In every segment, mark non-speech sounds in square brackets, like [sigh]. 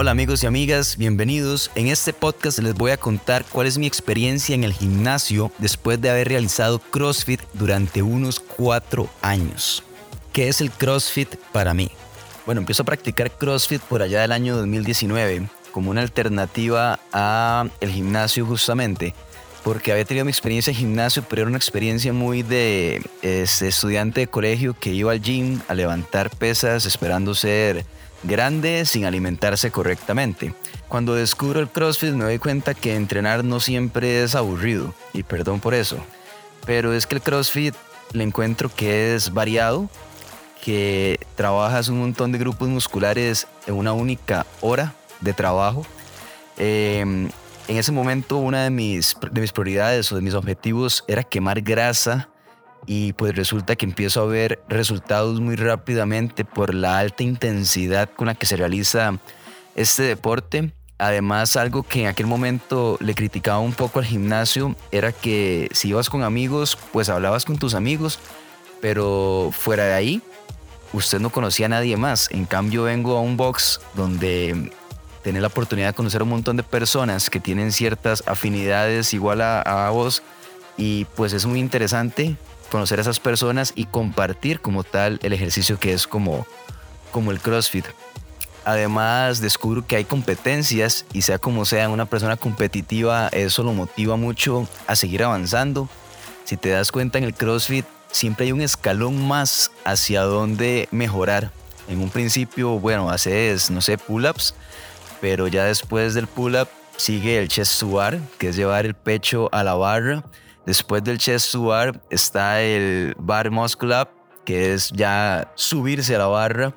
Hola amigos y amigas, bienvenidos. En este podcast les voy a contar cuál es mi experiencia en el gimnasio después de haber realizado CrossFit durante unos cuatro años. ¿Qué es el CrossFit para mí? Bueno, empiezo a practicar CrossFit por allá del año 2019 como una alternativa a el gimnasio justamente porque había tenido mi experiencia en gimnasio, pero era una experiencia muy de estudiante de colegio que iba al gym a levantar pesas esperando ser grande sin alimentarse correctamente. Cuando descubro el CrossFit me doy cuenta que entrenar no siempre es aburrido, y perdón por eso, pero es que el CrossFit le encuentro que es variado, que trabajas un montón de grupos musculares en una única hora de trabajo. Em, en ese momento una de mis, de mis prioridades o de mis objetivos era quemar grasa y pues resulta que empiezo a ver resultados muy rápidamente por la alta intensidad con la que se realiza este deporte. Además, algo que en aquel momento le criticaba un poco al gimnasio era que si ibas con amigos, pues hablabas con tus amigos, pero fuera de ahí, usted no conocía a nadie más. En cambio, vengo a un box donde tener la oportunidad de conocer a un montón de personas que tienen ciertas afinidades igual a, a vos y pues es muy interesante conocer a esas personas y compartir como tal el ejercicio que es como, como el CrossFit. Además, descubro que hay competencias y sea como sea, una persona competitiva, eso lo motiva mucho a seguir avanzando. Si te das cuenta en el CrossFit, siempre hay un escalón más hacia donde mejorar. En un principio, bueno, haces, no sé, pull-ups, pero ya después del pull-up sigue el chest bar, que es llevar el pecho a la barra Después del chest to bar está el bar muscle up, que es ya subirse a la barra.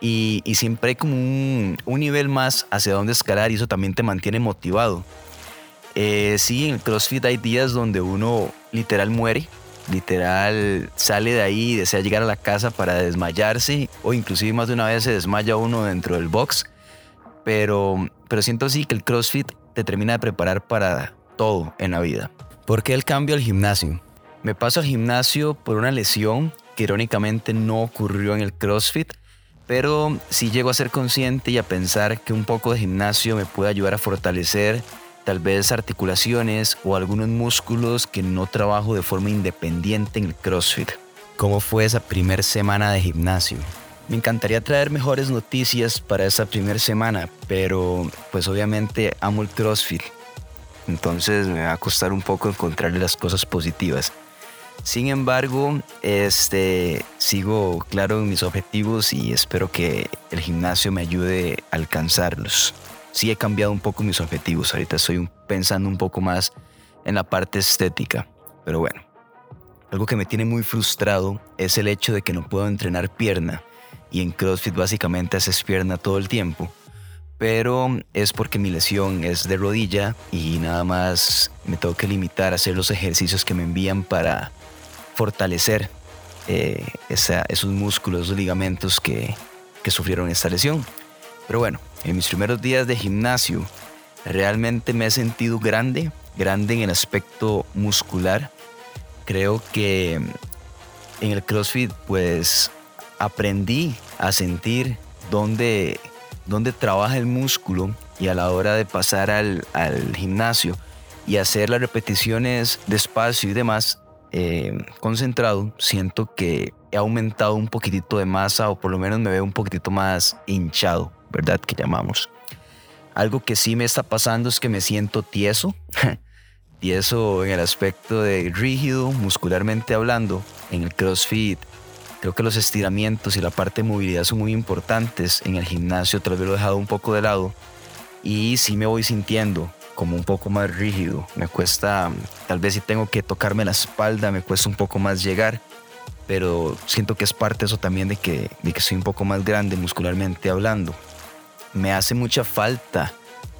Y, siempre hay como un, nivel más hacia donde escalar y eso también te mantiene motivado. Eh, sí, en el CrossFit hay días donde uno literal muere, literal sale de ahí y desea llegar a la casa para desmayarse o inclusive más de una vez se desmaya uno dentro del box. Pero, pero siento así que el CrossFit te termina de preparar para todo en la vida. ¿Por qué el cambio al gimnasio? Me paso al gimnasio por una lesión que irónicamente no ocurrió en el CrossFit, pero sí llego a ser consciente y a pensar que un poco de gimnasio me puede ayudar a fortalecer tal vez articulaciones o algunos músculos que no trabajo de forma independiente en el CrossFit. ¿Cómo fue esa primera semana de gimnasio? Me encantaría traer mejores noticias para esa primera semana, pero pues obviamente amo el CrossFit entonces me va a costar un poco encontrarle las cosas positivas. Sin embargo, este, sigo claro en mis objetivos y espero que el gimnasio me ayude a alcanzarlos. Sí he cambiado un poco mis objetivos, ahorita estoy pensando un poco más en la parte estética, pero bueno. Algo que me tiene muy frustrado es el hecho de que no puedo entrenar pierna y en CrossFit básicamente haces pierna todo el tiempo pero es porque mi lesión es de rodilla y nada más me tengo que limitar a hacer los ejercicios que me envían para fortalecer eh, esos músculos, esos ligamentos que, que sufrieron esta lesión. Pero bueno, en mis primeros días de gimnasio realmente me he sentido grande, grande en el aspecto muscular. Creo que en el CrossFit pues aprendí a sentir dónde donde trabaja el músculo y a la hora de pasar al, gimnasio y hacer las repeticiones despacio y demás, eh, concentrado, siento que he aumentado un poquitito de masa o por lo menos me veo un poquitito más hinchado, ¿verdad? Que llamamos. Algo que sí me está pasando es que me siento tieso, [laughs] tieso en el aspecto de rígido, muscularmente hablando. En el CrossFit Creo que los estiramientos y la parte de movilidad son muy importantes. En el gimnasio tal vez lo he dejado un poco de lado y sí me voy sintiendo como un poco más rígido. Me cuesta, tal vez si tengo que tocarme la espalda, me cuesta un poco más llegar, pero siento que es parte eso también de que, de que soy un poco más grande muscularmente hablando. Me hace mucha falta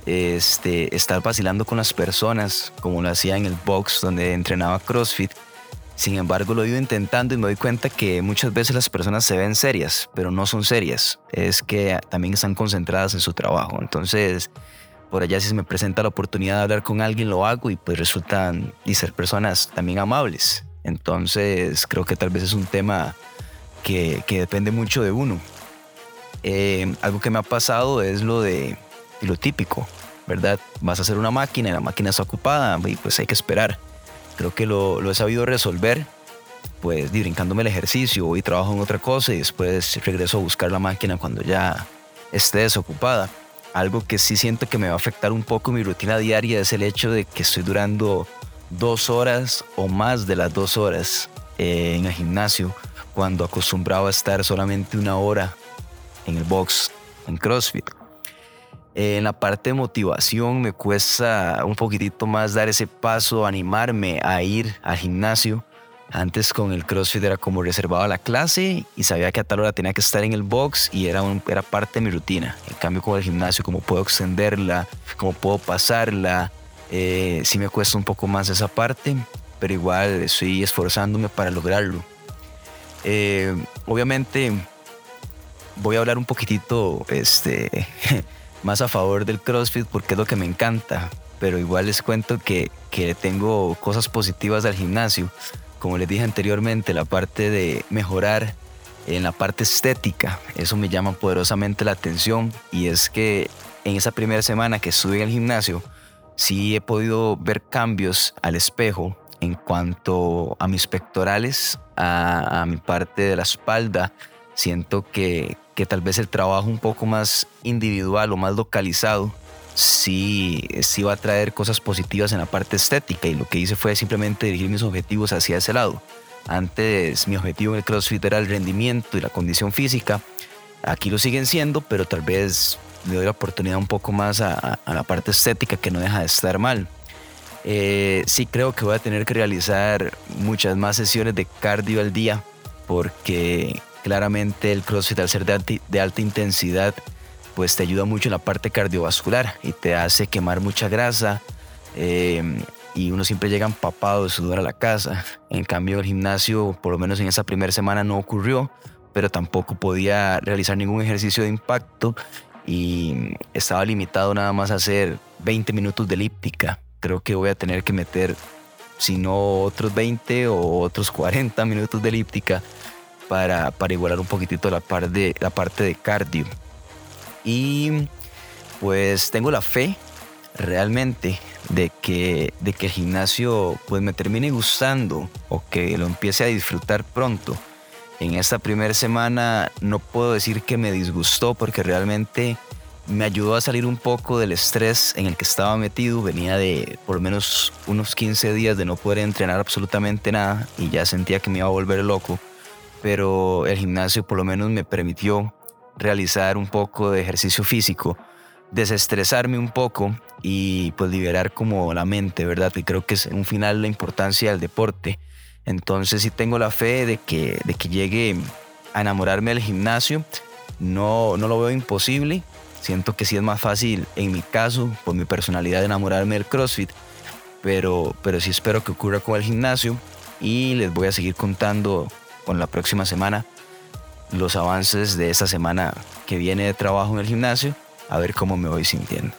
este, estar vacilando con las personas como lo hacía en el box donde entrenaba CrossFit sin embargo, lo he ido intentando y me doy cuenta que muchas veces las personas se ven serias, pero no son serias. Es que también están concentradas en su trabajo. Entonces, por allá si se me presenta la oportunidad de hablar con alguien, lo hago y pues resultan y ser personas también amables. Entonces, creo que tal vez es un tema que, que depende mucho de uno. Eh, algo que me ha pasado es lo de lo típico, ¿verdad? Vas a hacer una máquina y la máquina está ocupada y pues hay que esperar. Creo que lo, he sabido resolver, pues brincándome el ejercicio y trabajo en otra cosa y después regreso a buscar la máquina cuando ya esté desocupada. Algo que sí siento que me va a afectar un poco mi rutina diaria es el hecho de que estoy durando dos horas o más de las dos horas eh, en el gimnasio cuando acostumbraba a estar solamente una hora en el box, en CrossFit. Eh, en la parte de motivación me cuesta un poquitito más dar ese paso, animarme a ir al gimnasio. Antes con el CrossFit era como reservaba la clase y sabía que a tal hora tenía que estar en el box y era, era parte de mi rutina. En cambio con el gimnasio, cómo puedo extenderla, cómo puedo pasarla, eh, sí me cuesta un poco más esa parte, pero igual estoy esforzándome para lograrlo. Eh, obviamente voy a hablar un poquitito este, [laughs] más a favor del CrossFit porque es lo que me encanta, pero igual les cuento que, que tengo cosas positivas del gimnasio. Como les dije anteriormente, la parte de mejorar en la parte estética, eso me llama poderosamente la atención y es que en esa primera semana que estuve en el gimnasio, sí he podido ver cambios al espejo en cuanto a mis pectorales, a, mi parte de la espalda. Siento que, que, tal vez el trabajo un poco más individual o más localizado sí, sí va a traer cosas positivas en la parte estética y lo que hice fue simplemente dirigir mis objetivos hacia ese lado. Antes mi objetivo en el CrossFit era el rendimiento y la condición física. Aquí lo siguen siendo, pero tal vez le doy la oportunidad un poco más a, la parte estética que no deja de estar mal. Eh, sí creo que voy a tener que realizar muchas más sesiones de cardio al día porque claramente el CrossFit al ser de alta, intensidad pues te ayuda mucho en la parte cardiovascular y te hace quemar mucha grasa eh, y uno siempre llega empapado de sudor a la casa. En cambio el gimnasio por lo menos en esa primera semana no ocurrió pero tampoco podía realizar ningún ejercicio de impacto y estaba limitado nada más a hacer 20 minutos de elíptica. Creo que voy a tener que meter, si no otros 20 o otros 40 minutos de elíptica para, igualar un poquitito la parte de cardio. Y pues tengo la fe realmente de que, de que el gimnasio pues me termine gustando o que lo empiece a disfrutar pronto en esta primera semana no puedo decir que me disgustó porque realmente me ayudó a salir un poco del estrés en el que estaba metido. Venía de por lo menos unos 15 días de no poder entrenar absolutamente nada y ya sentía que me iba a volver loco. Pero el gimnasio por lo menos me permitió realizar un poco de ejercicio físico, desestresarme un poco y pues liberar como la mente, ¿verdad? Y creo que es un final la importancia del deporte entonces sí tengo la fe de que, de que llegue a enamorarme del gimnasio. No, no lo veo imposible. Siento que sí es más fácil, en mi caso, por mi personalidad, enamorarme del CrossFit. Pero, pero sí espero que ocurra con el gimnasio. Y les voy a seguir contando con la próxima semana los avances de esta semana que viene de trabajo en el gimnasio. A ver cómo me voy sintiendo.